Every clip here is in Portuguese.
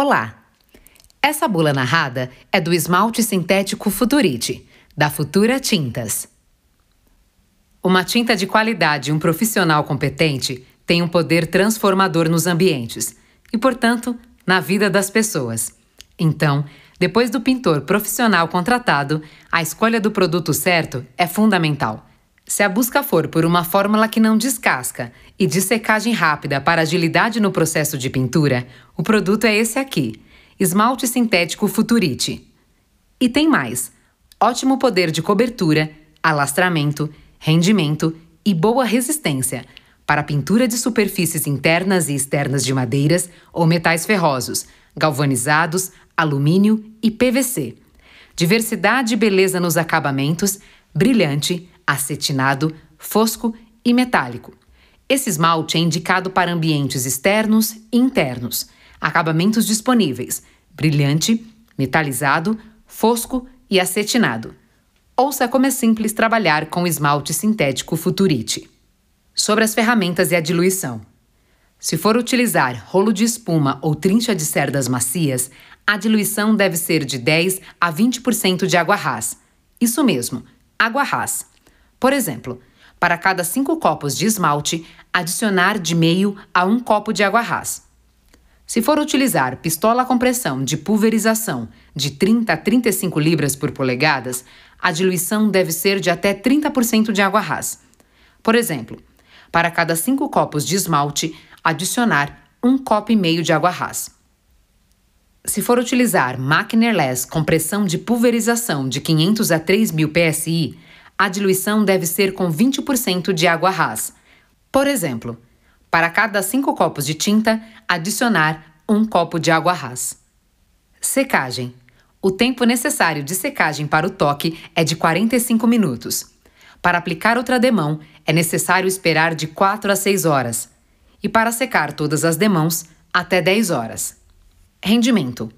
Olá! Essa bula narrada é do esmalte sintético Futurite, da Futura Tintas. Uma tinta de qualidade e um profissional competente tem um poder transformador nos ambientes e, portanto, na vida das pessoas. Então, depois do pintor profissional contratado, a escolha do produto certo é fundamental. Se a busca for por uma fórmula que não descasca e de secagem rápida para agilidade no processo de pintura, o produto é esse aqui: esmalte sintético Futurite. E tem mais: ótimo poder de cobertura, alastramento, rendimento e boa resistência para pintura de superfícies internas e externas de madeiras ou metais ferrosos, galvanizados, alumínio e PVC. Diversidade e beleza nos acabamentos, brilhante, acetinado, fosco e metálico. Esse esmalte é indicado para ambientes externos e internos. Acabamentos disponíveis: brilhante, metalizado, fosco e acetinado. Ouça como é simples trabalhar com esmalte sintético Futurite. Sobre as ferramentas e a diluição. Se for utilizar rolo de espuma ou trincha de cerdas macias, a diluição deve ser de 10 a 20% de água ras. Isso mesmo, água ras. Por exemplo, para cada 5 copos de esmalte, adicionar de meio a um copo de água ras. Se for utilizar pistola com pressão de pulverização de 30 a 35 libras por polegadas, a diluição deve ser de até 30% de água ras. Por exemplo, para cada 5 copos de esmalte, adicionar um copo e meio de água ras. Se for utilizar máquina airless com pressão de pulverização de 500 a 3000 psi, a diluição deve ser com 20% de água ras. Por exemplo, para cada 5 copos de tinta, adicionar um copo de água ras. Secagem. O tempo necessário de secagem para o toque é de 45 minutos. Para aplicar outra demão, é necessário esperar de 4 a 6 horas. E para secar todas as demãos, até 10 horas. Rendimento.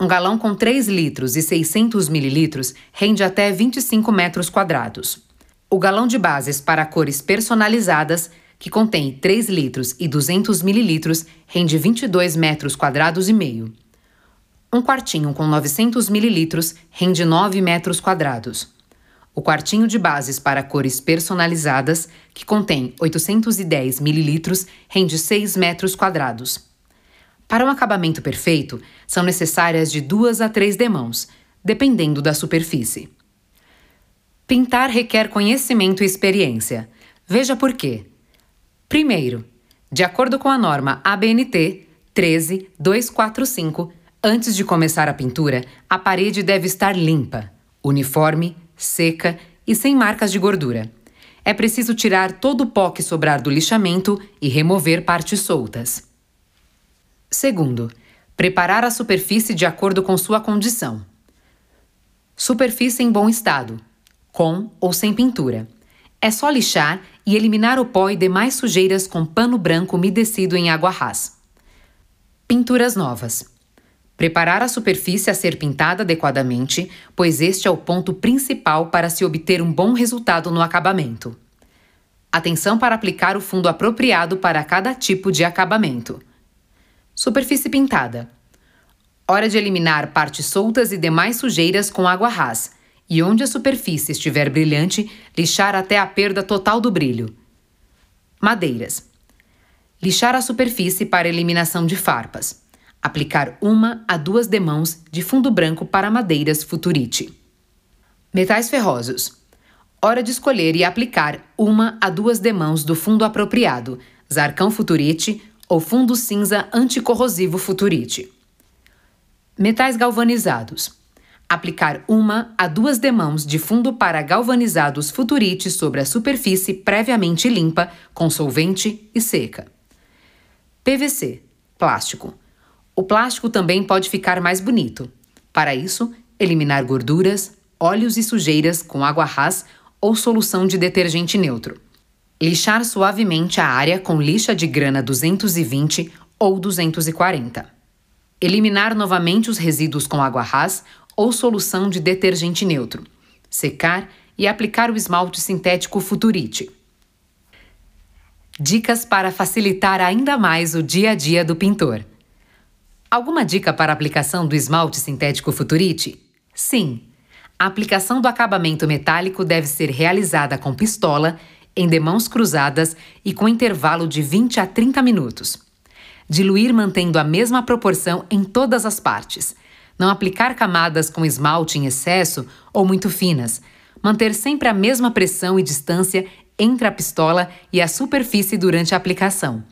Um galão com 3 litros e 600 mililitros rende até 25 metros quadrados. O galão de bases para cores personalizadas, que contém 3 litros e 200 mililitros, rende 22 metros quadrados e meio. Um quartinho com 900 mililitros rende 9 metros quadrados. O quartinho de bases para cores personalizadas, que contém 810 mililitros, rende 6 metros quadrados. Para um acabamento perfeito, são necessárias de duas a três demãos, dependendo da superfície. Pintar requer conhecimento e experiência. Veja por quê. Primeiro, de acordo com a norma ABNT 13245, antes de começar a pintura, a parede deve estar limpa, uniforme, seca e sem marcas de gordura. É preciso tirar todo o pó que sobrar do lixamento e remover partes soltas. Segundo, preparar a superfície de acordo com sua condição. Superfície em bom estado, com ou sem pintura. É só lixar e eliminar o pó e demais sujeiras com pano branco umedecido em água ras. Pinturas novas. Preparar a superfície a ser pintada adequadamente, pois este é o ponto principal para se obter um bom resultado no acabamento. Atenção para aplicar o fundo apropriado para cada tipo de acabamento. Superfície pintada. Hora de eliminar partes soltas e demais sujeiras com água ras, e onde a superfície estiver brilhante, lixar até a perda total do brilho. Madeiras. Lixar a superfície para eliminação de farpas. Aplicar uma a duas demãos de fundo branco para madeiras futurite. Metais ferrosos. Hora de escolher e aplicar uma a duas demãos do fundo apropriado, zarcão futurite ou fundo cinza anticorrosivo Futurite. Metais galvanizados. Aplicar uma a duas demãos de fundo para galvanizados Futurite sobre a superfície previamente limpa, com solvente e seca. PVC plástico. O plástico também pode ficar mais bonito. Para isso, eliminar gorduras, óleos e sujeiras com água ras ou solução de detergente neutro. Lixar suavemente a área com lixa de grana 220 ou 240. Eliminar novamente os resíduos com água ras ou solução de detergente neutro. Secar e aplicar o esmalte sintético Futurite. Dicas para facilitar ainda mais o dia a dia do pintor. Alguma dica para a aplicação do esmalte sintético Futurite? Sim. A aplicação do acabamento metálico deve ser realizada com pistola, em demãos cruzadas e com intervalo de 20 a 30 minutos. Diluir mantendo a mesma proporção em todas as partes. Não aplicar camadas com esmalte em excesso ou muito finas. Manter sempre a mesma pressão e distância entre a pistola e a superfície durante a aplicação.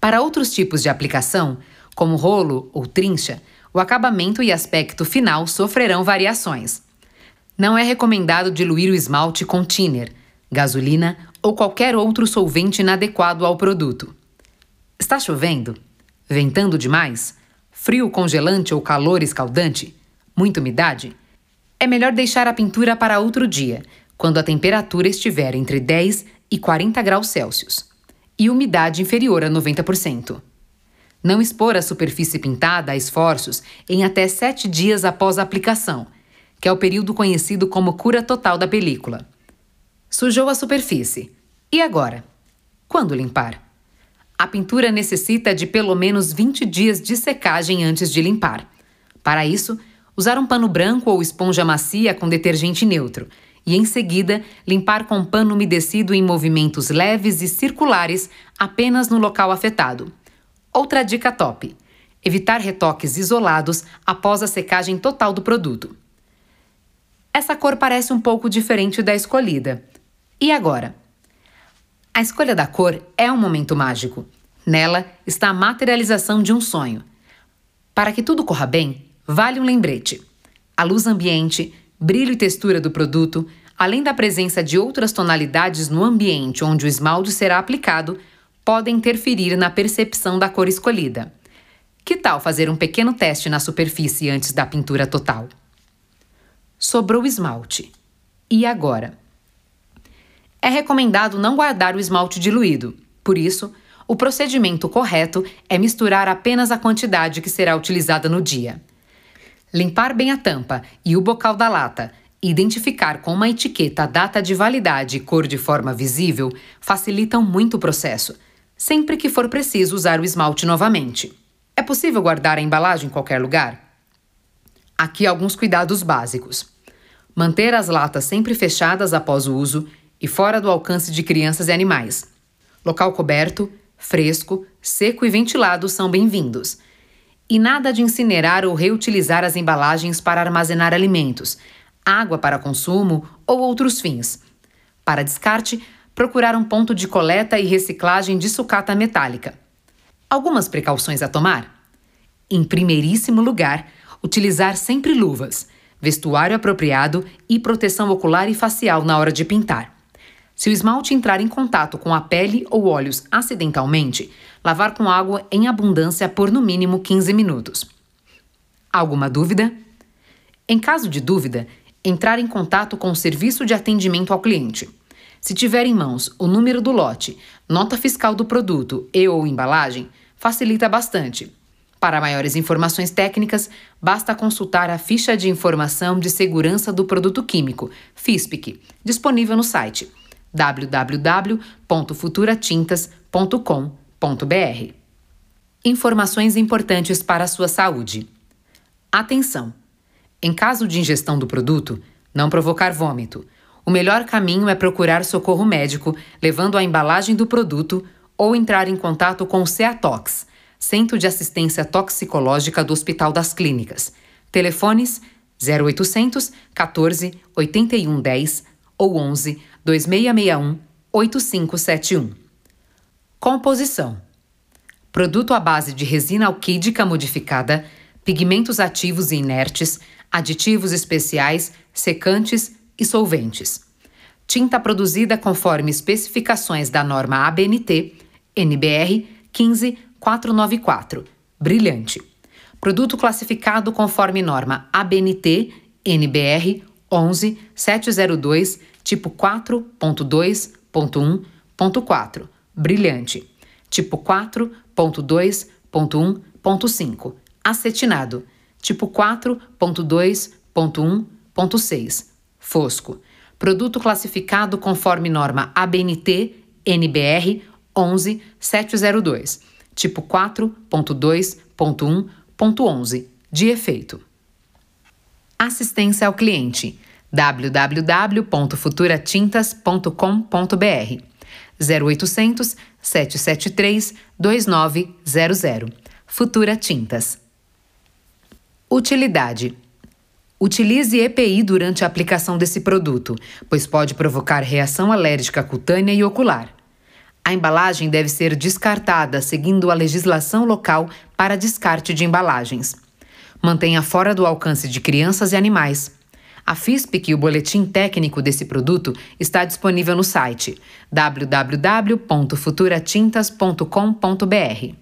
Para outros tipos de aplicação, como rolo ou trincha, o acabamento e aspecto final sofrerão variações. Não é recomendado diluir o esmalte com thinner, gasolina ou qualquer outro solvente inadequado ao produto. Está chovendo? Ventando demais? Frio congelante ou calor escaldante? Muita umidade? É melhor deixar a pintura para outro dia, quando a temperatura estiver entre 10 e 40 graus Celsius e umidade inferior a 90%. Não expor a superfície pintada a esforços em até sete dias após a aplicação, que é o período conhecido como cura total da película. Sujou a superfície. E agora? Quando limpar? A pintura necessita de pelo menos 20 dias de secagem antes de limpar. Para isso, usar um pano branco ou esponja macia com detergente neutro e, em seguida, limpar com pano umedecido em movimentos leves e circulares apenas no local afetado. Outra dica top: evitar retoques isolados após a secagem total do produto. Essa cor parece um pouco diferente da escolhida. E agora? A escolha da cor é um momento mágico. Nela está a materialização de um sonho. Para que tudo corra bem, vale um lembrete. A luz ambiente, brilho e textura do produto, além da presença de outras tonalidades no ambiente onde o esmalte será aplicado, podem interferir na percepção da cor escolhida. Que tal fazer um pequeno teste na superfície antes da pintura total? Sobrou esmalte. E agora? É recomendado não guardar o esmalte diluído. Por isso, o procedimento correto é misturar apenas a quantidade que será utilizada no dia. Limpar bem a tampa e o bocal da lata identificar com uma etiqueta a data de validade e cor de forma visível facilitam muito o processo sempre que for preciso usar o esmalte novamente. É possível guardar a embalagem em qualquer lugar? Aqui alguns cuidados básicos. Manter as latas sempre fechadas após o uso e fora do alcance de crianças e animais. Local coberto, fresco, seco e ventilado são bem-vindos. E nada de incinerar ou reutilizar as embalagens para armazenar alimentos, água para consumo ou outros fins. Para descarte, procurar um ponto de coleta e reciclagem de sucata metálica. Algumas precauções a tomar? Em primeiríssimo lugar, utilizar sempre luvas, vestuário apropriado e proteção ocular e facial na hora de pintar. Se o esmalte entrar em contato com a pele ou olhos acidentalmente, lavar com água em abundância por no mínimo 15 minutos. Alguma dúvida? Em caso de dúvida, entrar em contato com o serviço de atendimento ao cliente. Se tiver em mãos o número do lote, nota fiscal do produto e ou embalagem, facilita bastante. Para maiores informações técnicas, basta consultar a ficha de informação de segurança do produto químico, FISPIC, disponível no site www.futuratintas.com.br. Informações importantes para a sua saúde. Atenção! Em caso de ingestão do produto, não provocar vômito o melhor caminho é procurar socorro médico, levando a embalagem do produto ou entrar em contato com o CEATOX, Centro de Assistência Toxicológica do Hospital das Clínicas. Telefones 0800 14 81 10 ou 11 2661 8571. Composição: Produto à base de resina alquídica modificada, pigmentos ativos e inertes, aditivos especiais, secantes e solventes. Tinta produzida conforme especificações da norma ABNT NBR 15494, brilhante. Produto classificado conforme norma ABNT NBR 11702, tipo 4.2.1.4, brilhante. Tipo 4.2.1.5, acetinado. Tipo 4.2.1.6 fosco. Produto classificado conforme norma ABNT NBR 11702, tipo 4.2.1.4 8.11 de efeito. Assistência ao cliente www.futuratintas.com.br 0800 773 2900 Futura Tintas. Utilidade Utilize EPI durante a aplicação desse produto, pois pode provocar reação alérgica cutânea e ocular. A embalagem deve ser descartada seguindo a legislação local para descarte de embalagens. Mantenha fora do alcance de crianças e animais. A FISPIC e o boletim técnico desse produto está disponível no site www.futuratintas.com.br.